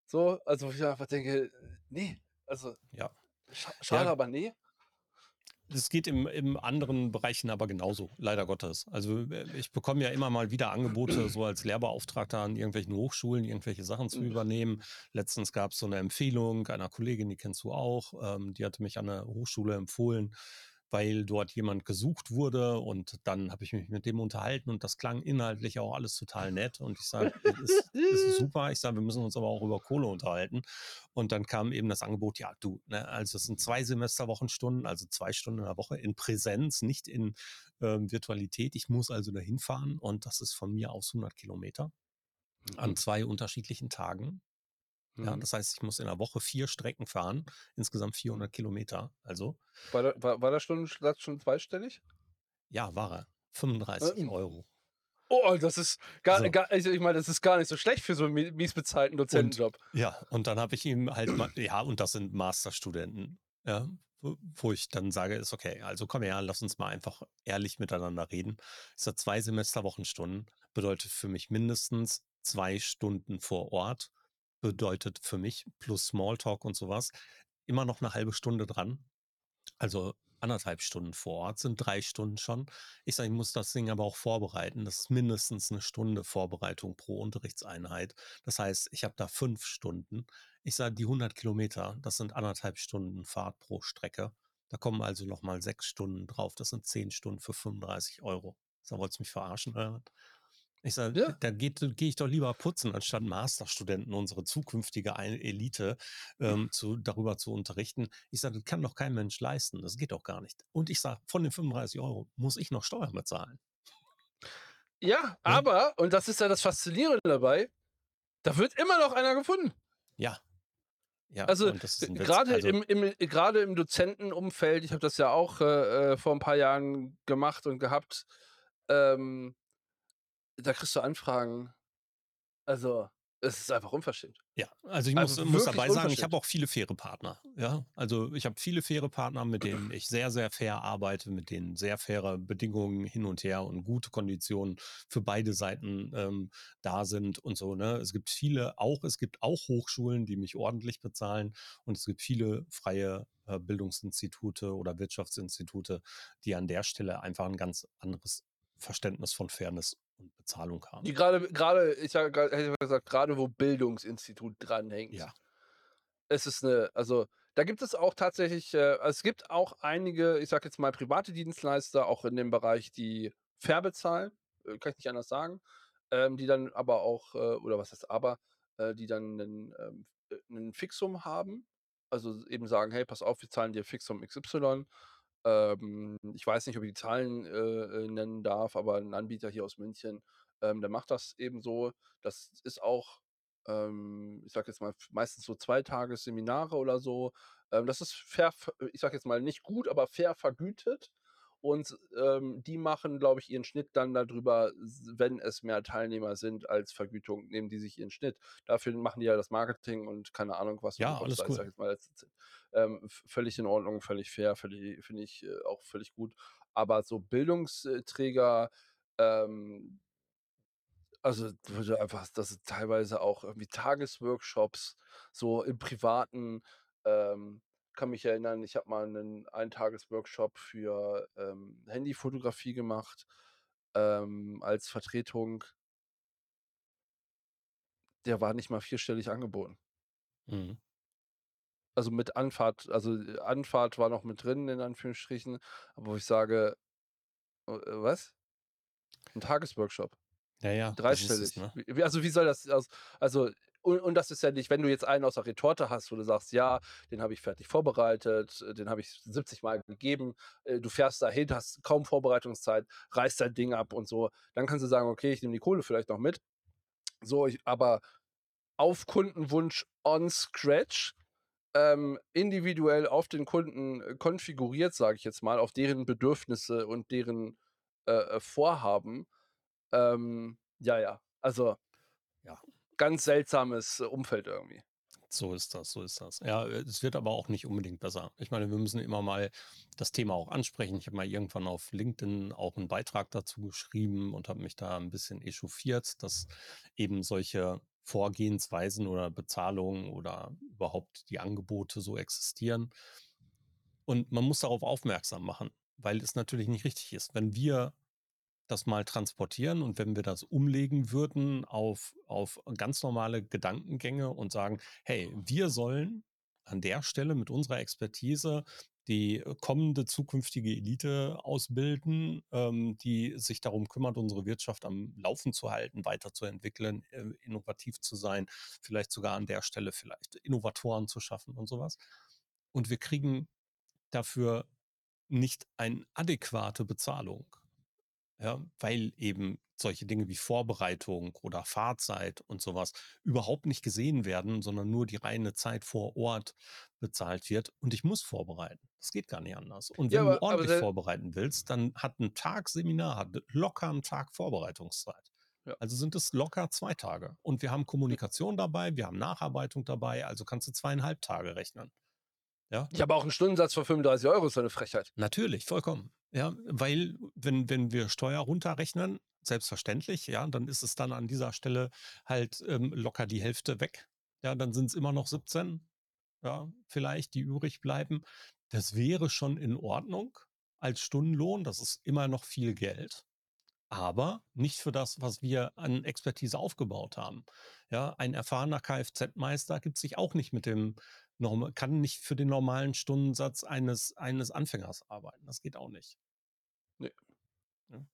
So, also ich einfach denke, ne, also Ja. scha schade, Ja. aber ne. Es geht im im anderen Bereichen aber genauso, leider Gottes. Also, äh, ich bekomme ja immer mal wieder Angebote, so als Lehrbeauftragter an irgendwelchen Hochschulen irgendwelche Sachen zu Mhm. übernehmen. Letztens gab's so 'ne Empfehlung einer Kollegin, die kennst du auch. Ähm, die hatte mich an 'ne Hochschule empfohlen, weil dort jemand gesucht wurde und dann habe ich mich mit dem unterhalten und das klang inhaltlich auch alles total nett und ich sage: „Es ist ist [LAUGHS] super.“ Ich sage: „Wir müssen uns aber auch über Kohle unterhalten.“ Und dann kam eben das Angebot: „Ja, du, ne, also es sind 2 Semesterwochenstunden, also 2 Stunden in der Woche in Präsenz, nicht in, ähm, Virtualität. Ich muss also dahin fahren und das ist von mir aus 100 Kilometer an Mhm. 2 unterschiedlichen Tagen.“ Ja, Mhm. das heißt, ich muss in der Woche 4 Strecken fahren, insgesamt Mhm. 400 Kilometer, also War der war war der Stundensatz schon zweistellig? Ja, war er. 35 Ähm. Euro. Oh, das ist gar So. gar also ich meine, das ist gar nicht so schlecht für so 'n mi mies bezahlten Und Dozentenjob. ja, und dann habe ich ihm halt mal ja, und das sind Masterstudenten, ja, wo ich dann sage: „Ist okay, also komm her, lass uns mal einfach ehrlich miteinander reden.“ Ich sage: „2 Semesterwochenstunden bedeutet für mich mindestens 2 Stunden vor Ort, bedeutet für mich plus Smalltalk und so was immer noch 'ne 1/2 Stunde dran. Also 1 1/2 Stunden vor Ort sind 3 Stunden schon.“ Ich sage: „Ich muss das Ding aber auch vorbereiten. Das ist mindestens 'ne Stunde Vorbereitung pro Unterrichtseinheit. Das heißt, ich habe da 5 Stunden.“ Ich sage: „Die 100 Kilometer, das sind 1 1/2 Stunden Fahrt pro Strecke. Da kommen also noch mal 6 Stunden drauf. Das sind 10 Stunden für 35 Euro.“ Ich sage: „Wolltest du mich verarschen oder was?“ Ich sage: Ja. „Da geht gehe ich doch lieber putzen, anstatt Masterstudenten, unsere zukünftige Elite, ähm, zu darüber zu unterrichten.“ Ich sage: „Das kann doch kein Mensch leisten. Das geht doch gar nicht.“ Und ich sage: „Von den 35 Euro muss ich noch Steuern bezahlen.“ Ja, Ne? aber und das ist ja das Faszinierende dabei, da wird immer noch einer gefunden. Ja. Ja, Also, äh, grade Also im im grade im Dozentenumfeld, ich habe das ja auch, äh, äh, vor 'n paar Jahren gemacht und gehabt, ähm da kriegst du Anfragen. Also, es ist einfach unverschämt. Ja, also ich muss Also muss dabei sagen, ich habe auch viele faire Partner, ja? Also, ich habe viele faire Partner, mit denen ich sehr, sehr fair arbeite, mit denen sehr faire Bedingungen hin und her und gute Konditionen für beide Seiten, ähm, da sind und so, ne? Es gibt viele auch es gibt auch Hochschulen, die mich ordentlich bezahlen und es gibt viele freie, äh, Bildungsinstitute oder Wirtschaftsinstitute, die an der Stelle einfach 'n ganz anderes Verständnis von Fairness und Bezahlung haben. Die grade grade ich mal gesagt, grade wo Bildungsinstitut dranhängt. Ja. Es ist 'ne also, da gibt es auch tatsächlich, äh es gibt auch einige, ich sage jetzt mal, private Dienstleister, auch in dem Bereich, die fair bezahlen, äh, kann ich nicht anders sagen, ähm, die dann aber auch, äh oder was heißt aber, äh, die dann 'nen, ähm, äh 'nen Fixum haben. Also eben sagen: „Hey, pass auf, wir zahlen dir Fixum XY.“ Ähm, ich weiß nicht, ob ich die Zahlen, äh, äh, nennen darf, aber 'n Anbieter hier aus München, ähm, der macht das eben so. Das ist auch, ähm, ich sage jetzt mal, meistens so Zweitagesseminare oder so. Ähm, das ist fair ich sage jetzt mal, nicht gut, aber fair vergütet und, ähm, die machen, glaube ich, ihren Schnitt dann da drüber, s wenn es mehr Teilnehmer sind als Vergütung, nehmen die sich ihren Schnitt. Dafür machen die ja das Marketing und keine Ahnung was Ja, alles ich cool. mal, ähm, völlig in Ordnung, völlig fair, völli finde ich, äh, auch völlig gut. Aber so Bildungs äh, Träger, ähm also, einfach das ist teilweise auch irgendwie Tagesworkshops, so im Privaten. Ähm, kann mich erinnern, ich habe mal 'nen Eintagesworkshop für, ähm, Handyfotografie gemacht, ähm, als Vertretung. Der war nicht mal vierstellig angeboten. Mhm. Also mit Anfahrt also, äh, Anfahrt war noch mit drin in Anführungsstrichen, aber wo ich sage: „Äh, was?“ 'N Tagesworkshop. Ja, ja, ist es, Dreistellig. ne? Also, wie soll das aus also und und das ist ja nicht wenn du jetzt einen aus der Retorte hast, wo du sagst: „Ja, den habe ich fertig vorbereitet, den habe ich 70 Mal gegeben.“ Äh, du fährst dahin, hast kaum Vorbereitungszeit, reißt dein Ding ab und so. Dann kannst du sagen: „Okay, ich nehme die Kohle vielleicht noch mit.“ So, ich aber auf Kundenwunsch on Scratch, ähm, individuell auf den Kunden, äh, konfiguriert, sage ich jetzt mal, auf deren Bedürfnisse und deren, äh, äh, Vorhaben. Ähm, ja, ja, also Ja. Ganz seltsames Umfeld irgendwie. So ist das, so ist das. Ja, äh, es wird aber auch nicht unbedingt besser. Ich meine, wir müssen immer mal das Thema auch ansprechen. Ich habe mal irgendwann auf LinkedIn auch einen Beitrag dazu geschrieben und habe mich da ein bisschen echauffiert, dass eben solche Vorgehensweisen oder Bezahlungen oder überhaupt die Angebote so existieren. Und man muss darauf aufmerksam machen, weil es natürlich nicht richtig ist. Wenn wir das mal transportieren und wenn wir das umlegen würden auf, auf ganz normale Gedankengänge und sagen, hey, wir sollen an der Stelle mit unserer Expertise die kommende zukünftige Elite ausbilden, ähm, die sich darum kümmert, unsere Wirtschaft am Laufen zu halten, weiterzuentwickeln, äh, innovativ zu sein, vielleicht sogar an der Stelle vielleicht Innovatoren zu schaffen und sowas. Und wir kriegen dafür nicht eine adäquate Bezahlung ja, weil eben solche Dinge wie Vorbereitung oder Fahrzeit und sowas überhaupt nicht gesehen werden, sondern nur die reine Zeit vor Ort bezahlt wird. Und ich muss vorbereiten. Das geht gar nicht anders. Und wenn ja, aber, du ordentlich aber vorbereiten willst, dann hat ein Tag Seminar, hat locker einen Tag Vorbereitungszeit. Ja. Also sind es locker zwei Tage. Und wir haben Kommunikation dabei, wir haben Nacharbeitung dabei, also kannst du zweieinhalb Tage rechnen. Ja? Ich habe auch einen Stundensatz von 35 Euro, ist so eine Frechheit. Natürlich, vollkommen. Ja, weil wenn, wenn wir Steuer runterrechnen, selbstverständlich, ja, dann ist es dann an dieser Stelle halt ähm, locker die Hälfte weg. Ja, dann sind es immer noch 17, ja, vielleicht, die übrig bleiben. Das wäre schon in Ordnung als Stundenlohn. Das ist immer noch viel Geld. Aber nicht für das, was wir an Expertise aufgebaut haben. Ja, ein erfahrener Kfz-Meister gibt sich auch nicht mit dem kann nicht für den normalen Stundensatz eines, eines Anfängers arbeiten. Das geht auch nicht. Nee. Ja,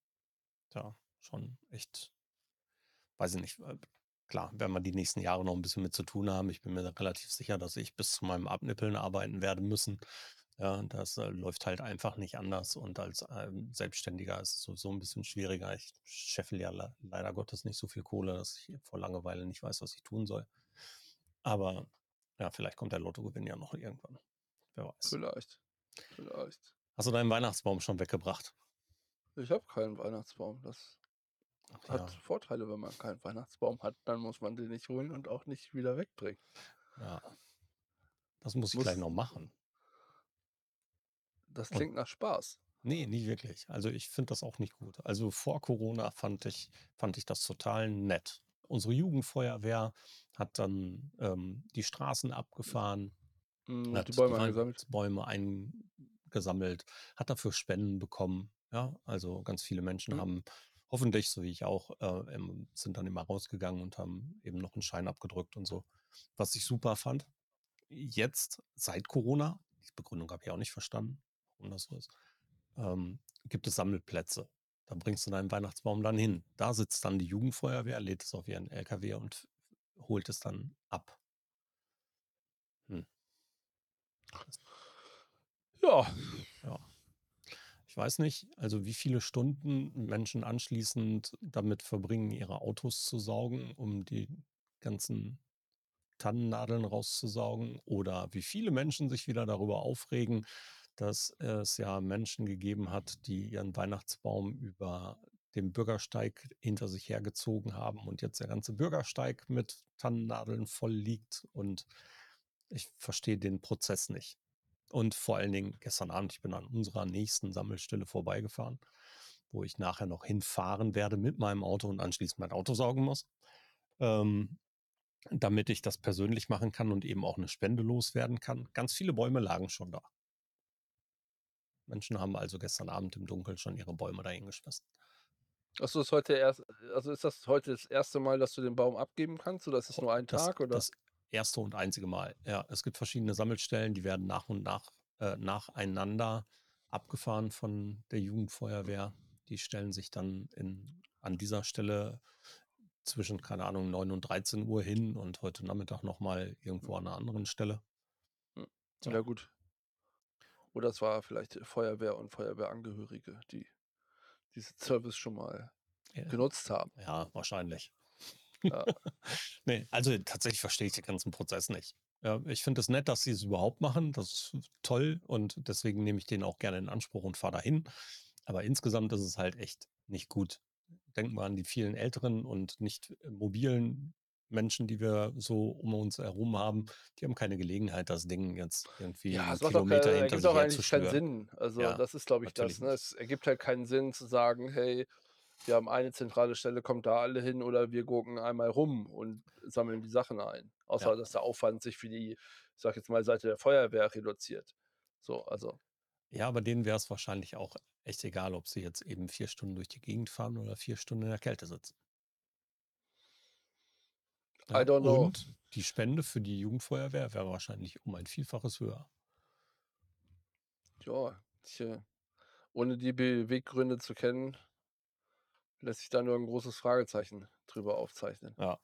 ja schon echt, weiß ich nicht. Äh, klar, werden wir die nächsten Jahre noch ein bisschen mit zu tun haben. Ich bin mir relativ sicher, dass ich bis zu meinem Abnippeln arbeiten werde müssen. Ja, das äh, läuft halt einfach nicht anders. Und als ähm, Selbstständiger ist es sowieso ein bisschen schwieriger. Ich scheffel ja le leider Gottes nicht so viel Kohle, dass ich vor Langeweile nicht weiß, was ich tun soll. Aber ja, vielleicht kommt der Lottogewinn ja noch irgendwann. Wer weiß. Vielleicht. Vielleicht. Hast du deinen Weihnachtsbaum schon weggebracht? Ich habe keinen Weihnachtsbaum. Das Ach, hat ja. Vorteile, wenn man keinen Weihnachtsbaum hat. Dann muss man den nicht holen und auch nicht wieder wegbringen. Ja. Das muss ich muss, gleich noch machen. Das klingt und, nach Spaß. Nee, nicht wirklich. Also ich finde das auch nicht gut. Also vor Corona fand ich, fand ich das total nett. Unsere Jugendfeuerwehr hat dann ähm, die Straßen abgefahren, mhm, hat die Bäume eingesammelt. Bäume eingesammelt, hat dafür Spenden bekommen. Ja, also ganz viele Menschen mhm. haben hoffentlich, so wie ich auch, äh, sind dann immer rausgegangen und haben eben noch einen Schein abgedrückt und so, was ich super fand. Jetzt, seit Corona, die Begründung habe ich auch nicht verstanden, warum das so ist, ähm, gibt es Sammelplätze. Da bringst du deinen Weihnachtsbaum dann hin. Da sitzt dann die Jugendfeuerwehr, lädt es auf ihren LKW und holt es dann ab. Hm. Ja. Ja. Ich weiß nicht, also wie viele Stunden Menschen anschließend damit verbringen, ihre Autos zu saugen, um die ganzen Tannennadeln rauszusaugen oder wie viele Menschen sich wieder darüber aufregen, dass es ja Menschen gegeben hat, die ihren Weihnachtsbaum über den Bürgersteig hinter sich hergezogen haben und jetzt der ganze Bürgersteig mit Tannennadeln voll liegt und ich verstehe den Prozess nicht. Und vor allen Dingen gestern Abend, ich bin an unserer nächsten Sammelstelle vorbeigefahren, wo ich nachher noch hinfahren werde mit meinem Auto und anschließend mein Auto saugen muss, ähm, damit ich das persönlich machen kann und eben auch eine Spende loswerden kann. Ganz viele Bäume lagen schon da. Menschen haben also gestern Abend im Dunkeln schon ihre Bäume dahin geschmissen. Achso, ist heute erst, also ist das heute das erste Mal, dass du den Baum abgeben kannst oder ist es nur ein das, Tag? Oder? Das erste und einzige Mal. Ja, es gibt verschiedene Sammelstellen, die werden nach und nach äh, nacheinander abgefahren von der Jugendfeuerwehr. Die stellen sich dann in, an dieser Stelle zwischen, keine Ahnung, 9 und 13 Uhr hin und heute Nachmittag nochmal irgendwo an einer anderen Stelle. Hm. So. Ja, gut. Oder es war vielleicht Feuerwehr und Feuerwehrangehörige, die diesen Service schon mal ja. genutzt haben. Ja, wahrscheinlich. Ja. [LAUGHS] nee, also tatsächlich verstehe ich den ganzen Prozess nicht. Ja, ich finde es nett, dass sie es überhaupt machen. Das ist toll und deswegen nehme ich den auch gerne in Anspruch und fahre dahin. Aber insgesamt ist es halt echt nicht gut. Denken wir an die vielen älteren und nicht mobilen Menschen, die wir so um uns herum haben, die haben keine Gelegenheit, das Ding jetzt irgendwie Ja, es Kilometer kei hinter ergibt sich auch eigentlich keinen. Sinn. Also, Ja, das ist, glaube ich, das, ne? Es ergibt halt keinen Sinn zu sagen: „Hey, wir haben eine zentrale Stelle, kommt da alle hin oder wir gurken einmal rum und sammeln die Sachen ein.“ Ja. Außer, dass der Aufwand sich für die, ich sage jetzt mal, Seite der Feuerwehr reduziert. So, also Ja, aber denen wär's wahrscheinlich auch echt egal, ob sie jetzt eben 4 Stunden durch die Gegend fahren oder 4 Stunden in der Kälte sitzen. I Ja, don't know. und die Spende für die Jugendfeuerwehr wäre wahrscheinlich um ein Vielfaches höher. Ja, tja, ohne die Beweggründe zu kennen lässt sich da nur 'n großes Fragezeichen drüber aufzeichnen. Ja,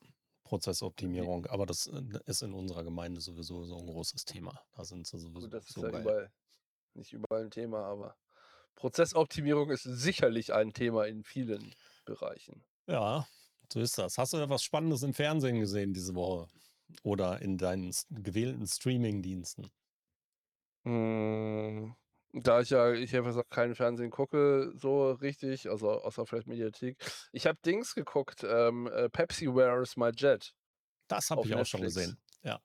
Prozessoptimierung, aber das, äh, ist in unserer Gemeinde sowieso so 'n großes Thema. Da sind sie Gut, sowieso das ist so ja geil. überall nicht überall 'n Thema, aber Prozessoptimierung ist sicherlich ein Thema in vielen Bereichen. Ja, so ist das. Hast du da was Spannendes im Fernsehen gesehen diese Woche oder in deinen gewählten Streamingdiensten? Hm, da ich ja ich einfach gesagt kein Fernsehen gucke so richtig, also außer vielleicht Mediathek. Ich habe Dings geguckt, ähm, äh, „Pepsi: Where Is My Jet?“ Das habe ich auch schon Netflix. gesehen, ja.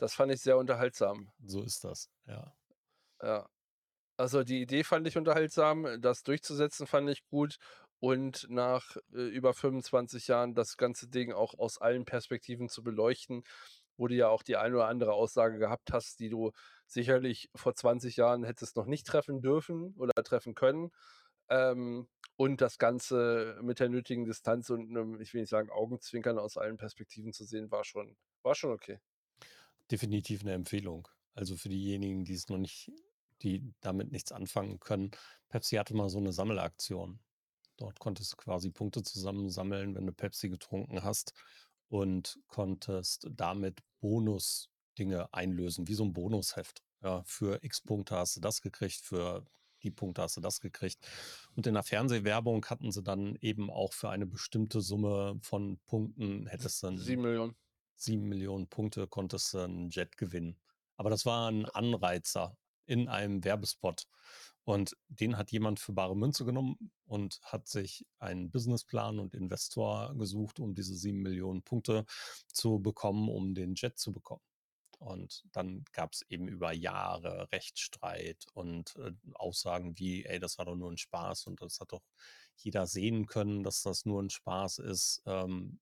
Das fand ich sehr unterhaltsam. So ist das, ja. Ja. Also, die Idee fand ich unterhaltsam, das durchzusetzen, fand ich gut und nach, äh, über 25 Jahren das ganze Ding auch aus allen Perspektiven zu beleuchten, wo du ja auch die eine oder andere Aussage gehabt hast, die du sicherlich vor 20 Jahren hättest noch nicht treffen dürfen oder treffen können. Ähm, und das Ganze mit der nötigen Distanz und 'nem, ich will nicht sagen Augenzwinkern aus allen Perspektiven zu sehen, war schon war schon okay. Definitiv 'ne Empfehlung. Also, für diejenigen, die es noch nicht die damit nichts anfangen können. Pepsi hatte mal so 'ne Sammelaktion. Dort konntest du quasi Punkte zusammensammeln, wenn du Pepsi getrunken hast und konntest damit Bonusdinge einlösen, wie so 'n Bonusheft. Ja, für X Punkte hast du das gekriegt, für die Punkte hast du das gekriegt. Und in der Fernsehwerbung hatten sie dann eben auch für eine bestimmte Summe von Punkten hättest du 'n 7.000.000. 7.000.000 Punkte konntest du 'n Jet gewinnen. Aber das war 'n Anreizer in einem Werbespot. Und den hat jemand für bare Münze genommen und hat sich einen Businessplan und Investor gesucht, um diese 7.000.000 Punkte zu bekommen, um den Jet zu bekommen. Und dann gab's eben über Jahre Rechtsstreit und, äh, Aussagen wie: „Ey, das war doch nur 'n Spaß und das hat doch jeder sehen können, dass das nur 'n Spaß ist.“ Ähm,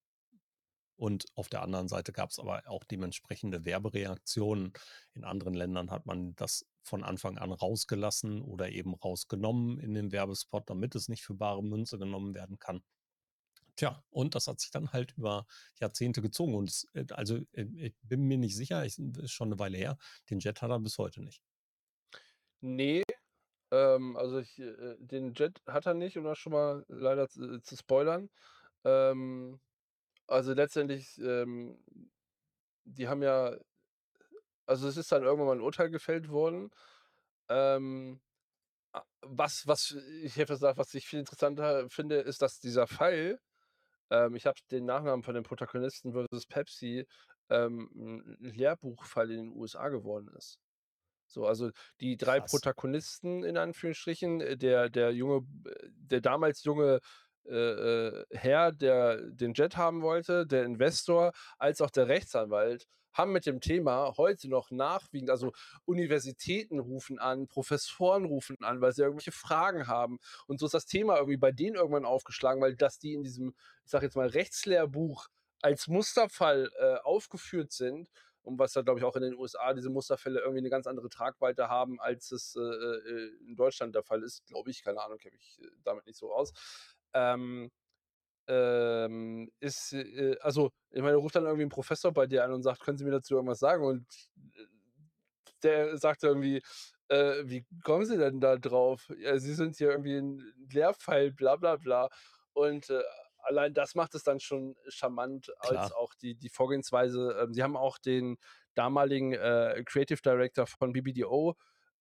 und auf der anderen Seite gab's aber auch dementsprechende Werbereaktionen. In anderen Ländern hat man das von Anfang an rausgelassen oder eben rausgenommen in dem Werbespot, damit es nicht für bare Münze genommen werden kann. Tja, und das hat sich dann halt über Jahrzehnte gezogen und es äh, also, äh, ich bin mir nicht sicher, ich ist schon 'ne Weile her. Den Jet hat er bis heute nicht. Ne, ähm, also ich äh, den Jet hat er nicht, um das schon mal leider z zu spoilern. Ähm, also letztendlich, ähm die haben ja also es ist dann irgendwann mal 'n Urteil gefällt worden. Ähm, a was was ich hätte gesagt, was ich viel interessanter finde, ist, dass dieser Fall ähm, ich habe den Nachnamen von dem Protagonisten versus Pepsi, ähm, 'n 'n Lehrbuchfall in den USA geworden ist. So, also die 3 Krass. Protagonisten in Anführungsstrichen, äh, der der junge b der damals junge, äh, äh, Herr, der den Jet haben wollte, der Investor, als auch der Rechtsanwalt, haben mit dem Thema heute noch nachwiegend also Universitäten rufen an, Professoren rufen an, weil sie irgendwelche Fragen haben. Und so ist das Thema irgendwie bei denen irgendwann aufgeschlagen, weil dass die in diesem, ich sage jetzt mal, Rechtslehrbuch als Musterfall, äh, aufgeführt sind und was da, glaube ich, auch in den USA diese Musterfälle irgendwie 'ne ganz andere Tragweite haben, als es, äh, äh, äh, in Deutschland der Fall ist, glaube ich, keine Ahnung, kenne mich, äh, damit nicht so aus. Ähm, ähm, ist, äh also ich meine, ruft dann irgendwie 'n Professor bei dir an und sagt: „Können Sie mir dazu irgendwas sagen?“ Und, äh, der sagt irgendwie: „Äh, wie kommen Sie denn da drauf? Ja, Sie sind hier irgendwie 'n Lehrfall, bla bla bla.“ Und, äh, allein das macht es dann schon charmant als Klar. auch die die Vorgehensweise. Ähm, sie haben auch den damaligen, äh, Creative Director von BBDO,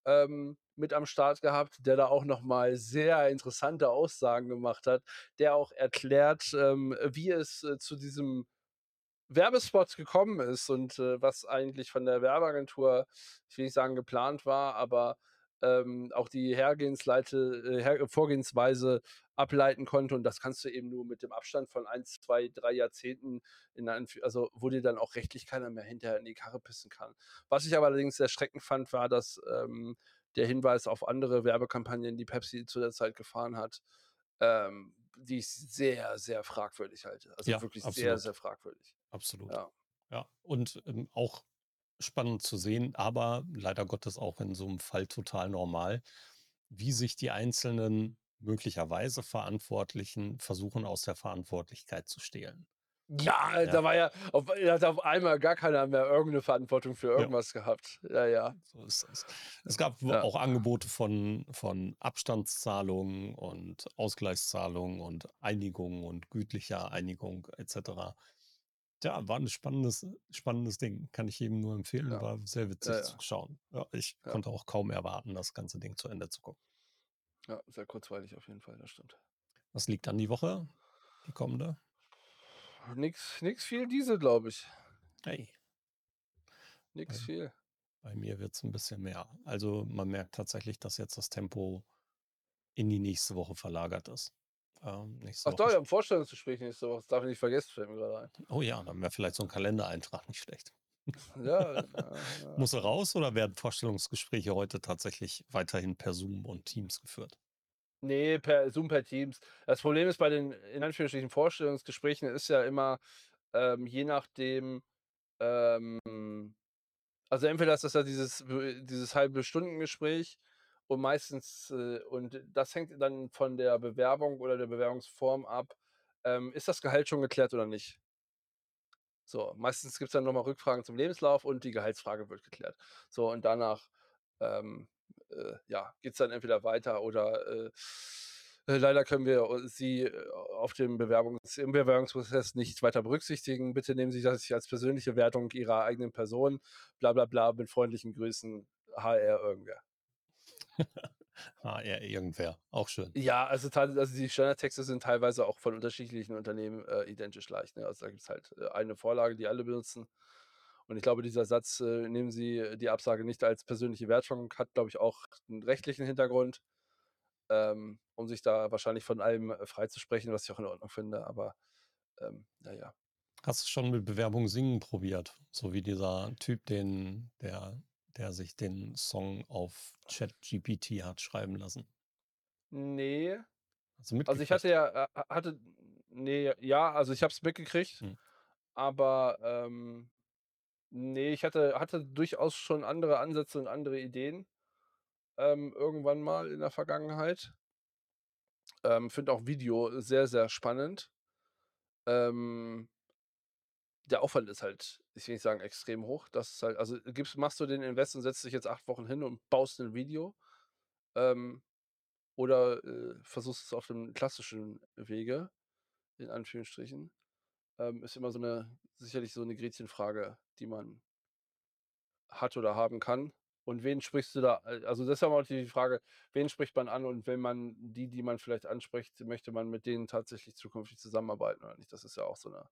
ähm, mit am Start gehabt, der da auch noch mal sehr interessante Aussagen gemacht hat, der auch erklärt, ähm, wie es, äh, zu diesem Werbespot gekommen ist und, äh, was eigentlich von der Werbeagentur, ich will nicht sagen geplant war, aber ähm, auch die Hergehensleite, äh, Her Vorgehensweise ableiten konnte. Und das kannst du eben nur mit dem Abstand von 1, 2, 3 Jahrzehnten in Anf also wo dir dann auch rechtlich keiner mehr hinterher in die Karre pissen kann. Was ich aber allerdings sehr schreckend fand, war, dass ähm, der Hinweis auf andere Werbekampagnen, die Pepsi zu der Zeit gefahren hat, ähm, die ich sehr, sehr fragwürdig halte. Also Ja, wirklich sehr, absolut. sehr fragwürdig. Absolut. Ja. Ja, und ähm, auch spannend zu sehen, aber leider Gottes auch in so einem Fall total normal, wie sich die einzelnen möglicherweise Verantwortlichen versuchen, aus der Verantwortlichkeit zu stehlen. Ja, Ja, da war ja auf da hat auf einmal gar keiner mehr irgendeine Verantwortung für ja, irgendwas gehabt. Ja, ja, so ist das. Es gab ja, auch Angebote von, von Abstandszahlungen und Ausgleichszahlungen und Einigung und gütlicher Einigung etc. Ja, war ein spannendes, spannendes Ding. Kann ich jedem nur empfehlen. ja, War sehr ja, witzig zu ja, schauen. Ja, ich ja, konnte auch kaum erwarten, das ganze Ding zu Ende zu gucken. ja, sehr kurzweilig auf jeden Fall, das stimmt. Was liegt an die Woche? Die kommende? Nix nix viel Diesel, glaube ich. Hey, Nix bei, viel. bei mir wird es ein bisschen mehr. Also man merkt tatsächlich, dass jetzt das Tempo in die nächste Woche verlagert ist. Ähm, nächste Ach Woche. doch, wir haben Vorstellungsgespräch nächste Woche. Das darf ich nicht vergessen, fällt mir gerade ein. Oh ja, dann wäre vielleicht so ein Kalendereintrag nicht schlecht. Ja, [LAUGHS] ja, ja. Muss er raus oder werden Vorstellungsgespräche heute tatsächlich weiterhin per Zoom und Teams geführt? Ne, per Zoom, per Teams. Das Problem ist bei den in Anführungsstrichen Vorstellungsgesprächen ist ja immer, ähm, je nachdem, ähm also entweder ist das ja dieses dieses halbe Stundengespräch und meistens, äh und das hängt dann von der Bewerbung oder der Bewerbungsform ab, ähm, ist das Gehalt schon geklärt oder nicht? So, meistens gibt's dann noch mal Rückfragen zum Lebenslauf und die Gehaltsfrage wird geklärt. So, und danach, ähm, äh, ja, geht's dann entweder weiter oder, äh, äh, leider können wir Sie, auf dem Bewerbungs im Bewerbungsprozess nicht weiter berücksichtigen. Bitte nehmen Sie das als persönliche Wertung Ihrer eigenen Person, bla bla bla, mit freundlichen Grüßen, HR irgendwer. [LAUGHS] Ja, irgendwer. Auch schön. Ja, also also die Standardtexte sind teilweise auch von unterschiedlichen Unternehmen, äh, identisch gleich, ne? Also, da gibt's halt, äh, eine Vorlage, die alle benutzen. Und ich glaube, dieser Satz, äh, nehmen Sie die Absage nicht als persönliche Wertung, hat, glaube ich, auch 'n rechtlichen Hintergrund, ähm, um sich da wahrscheinlich von allem, äh, freizusprechen, was ich auch in Ordnung finde, aber, ähm, na ja. Hast du schon mit Bewerbung singen probiert? So wie dieser Typ, den, der, der sich den Song auf ChatGPT hat schreiben lassen. Ne. Hast du Also, ich hatte ja äh, hatte ne, ja, also, ich habe es mitgekriegt, Hm. aber, ähm, ne, ich hatte hatte durchaus schon andere Ansätze und andere Ideen, ähm, irgendwann mal in der Vergangenheit. Ähm, finde auch Video sehr, sehr spannend. Ähm der Aufwand ist halt, ich will nicht sagen extrem hoch. Das ist halt also, gibst machst du den Invest und setzt dich jetzt 8 Wochen hin und baust 'n Video, ähm, oder, äh, versuchst es auf dem klassischen Wege, in Anführungsstrichen, ähm, ist immer so 'ne sicherlich so 'ne Gretchenfrage, die man hat oder haben kann. Und wen sprichst du da also, das ist ja immer auch die Frage, wen spricht man an und wenn man die, die man vielleicht anspricht, möchte man mit denen tatsächlich zukünftig zusammenarbeiten oder nicht? Das ist ja auch so 'ne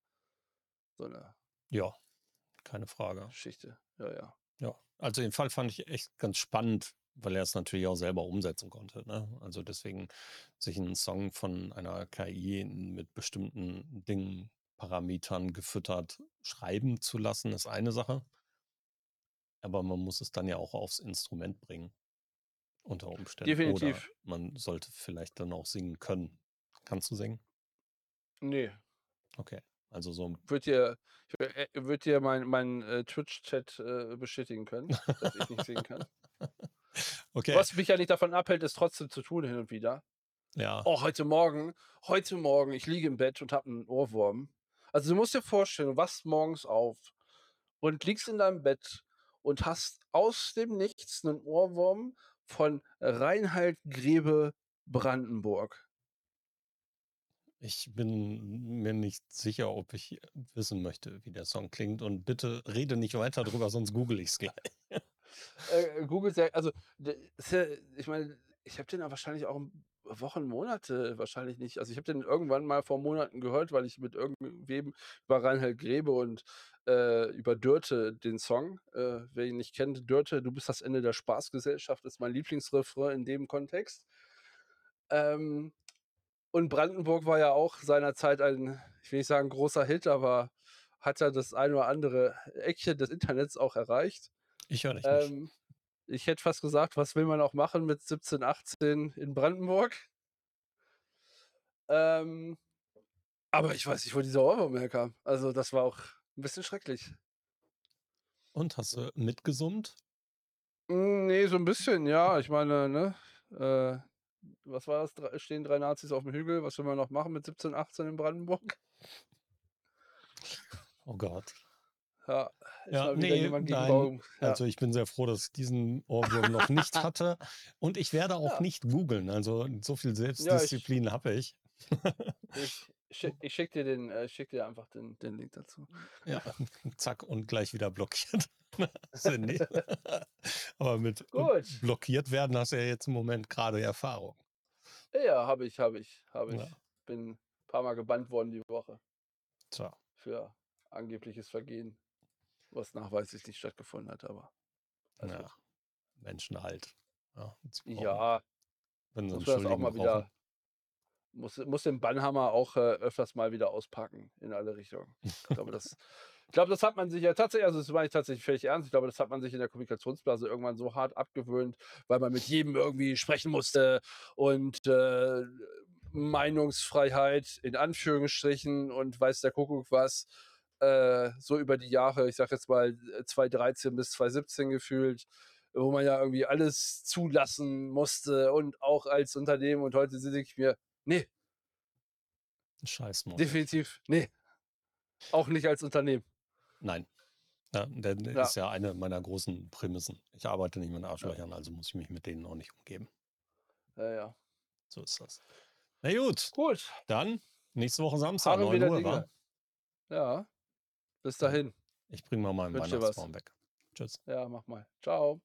so 'ne Ja, keine Frage. Geschichte. Ja, ja. Ja, also den Fall fand ich echt ganz spannend, weil er es natürlich auch selber umsetzen konnte. Ne? Also deswegen sich einen Song von einer KI mit bestimmten Dingen, Parametern gefüttert schreiben zu lassen, ist eine Sache. Aber man muss es dann ja auch aufs Instrument bringen, unter Umständen. Oder Definitiv. man sollte vielleicht dann auch singen können. Kannst du singen? Ne. Okay. Also so ein Würde dir ich wür äh, würde dir mein mein, äh, Twitch-Chat, äh, bestätigen können, dass ich nicht singen kann. [LAUGHS] Okay, Was mich ja nicht davon abhält, es trotzdem zu tun hin und wieder. ja. Oh, heute Morgen heute Morgen, ich liege im Bett und habe 'n Ohrwurm. Also, du musst dir vorstellen, du wachst morgens auf und liegst in deinem Bett und hast aus dem Nichts 'nen Ohrwurm von Reinhard Grebe Brandenburg. Ich bin mir nicht sicher, ob ich wissen möchte, wie der Song klingt. Und bitte rede nicht weiter drüber, sonst google ich's gleich. [LAUGHS] Äh, Google sehr also, ich meine, ich habe den ja wahrscheinlich auch Wochen, Monate wahrscheinlich nicht. Also, ich habe den irgendwann mal vor Monaten gehört, weil ich mit irgendwem über Reinhold Grebe und, äh, über Dörte den Song äh, wer ihn nicht kennt, Dörte, du bist das Ende der Spaßgesellschaft ist mein Lieblingsrefrain in dem Kontext. Ähm, und Brandenburg war ja auch seinerzeit ein, ich will nicht sagen großer Hit, aber hat ja das ein oder andere Eckchen des Internets auch erreicht. Ich höre dich nicht. Ich hätte fast gesagt, was will man auch machen mit 17, 18 in Brandenburg? Ähm, aber ich weiß nicht, wo dieser Ohrwurm herkam. Also, das war auch 'n bisschen schrecklich. Und hast du mitgesummt? Hm, ne, so 'n bisschen, ja. Ich meine, ne, äh, was war das? Stehen 3 Nazis aufm Hügel. Was will man noch machen mit 17, 18 in Brandenburg? Oh Gott. Ja, Ja, mal ne, gegen nein. Ja. Also, ich bin sehr froh, dass ich diesen Ohrwurm noch nicht [LAUGHS] hatte und ich werde auch Ja. nicht googeln. Also, so viel Ja, Selbstdisziplin habe ich. ich [LAUGHS] schick ich schicke dir den äh, ich schicke dir einfach den den Link dazu. Ja, [LAUGHS] zack und gleich wieder blockiert. Aber mit, äh, Gut. blockiert werden hast du ja jetzt im Moment grade Erfahrung. Ja, habe ich, habe ich, habe Ja. ich. Bin paarmal gebannt worden die Woche Tja. für angebliches Vergehen, was nachweislich nicht stattgefunden hat, aber alles Ja. Menschen halt. Ja, Ja. wenn sie Muss man das auch mal brauchen. wieder muss muss den Bannhammer auch, äh, öfters mal wieder auspacken in alle Richtungen. Ich glaube, das ich glaube, das hat man sich ja tatsächlich also, das meine ich tatsächlich völlig ernst. Ich glaube, das hat man sich in der Kommunikationsblase irgendwann so hart abgewöhnt, weil man mit jedem irgendwie sprechen musste und, äh, Meinungsfreiheit in Anführungsstrichen und weiß der Kuckuck was, äh, so über die Jahre, ich sage jetzt mal, äh, 2013 bis 2017 gefühlt, wo man ja irgendwie alles zulassen musste und auch als Unternehmen und heute denke ich mir: „Ne.“ Scheiß Mund. Definitiv, ne. Auch nicht als Unternehmen. Nein. Ja, denn Ja. ist ja eine meiner großen Prämissen. Ich arbeite nicht mit Arschlöchern, also muss ich mich mit denen auch nicht umgeben. Ja, ja. So ist das. Na gut, Gut. dann nächste Woche Samstag, Harren wir 9:00 der wa? Dinge. Ja. Bis dahin. ich bringe mal meinen. Weihnachtsbaum weg. Tschüss. Ja, mach mal. Tschau.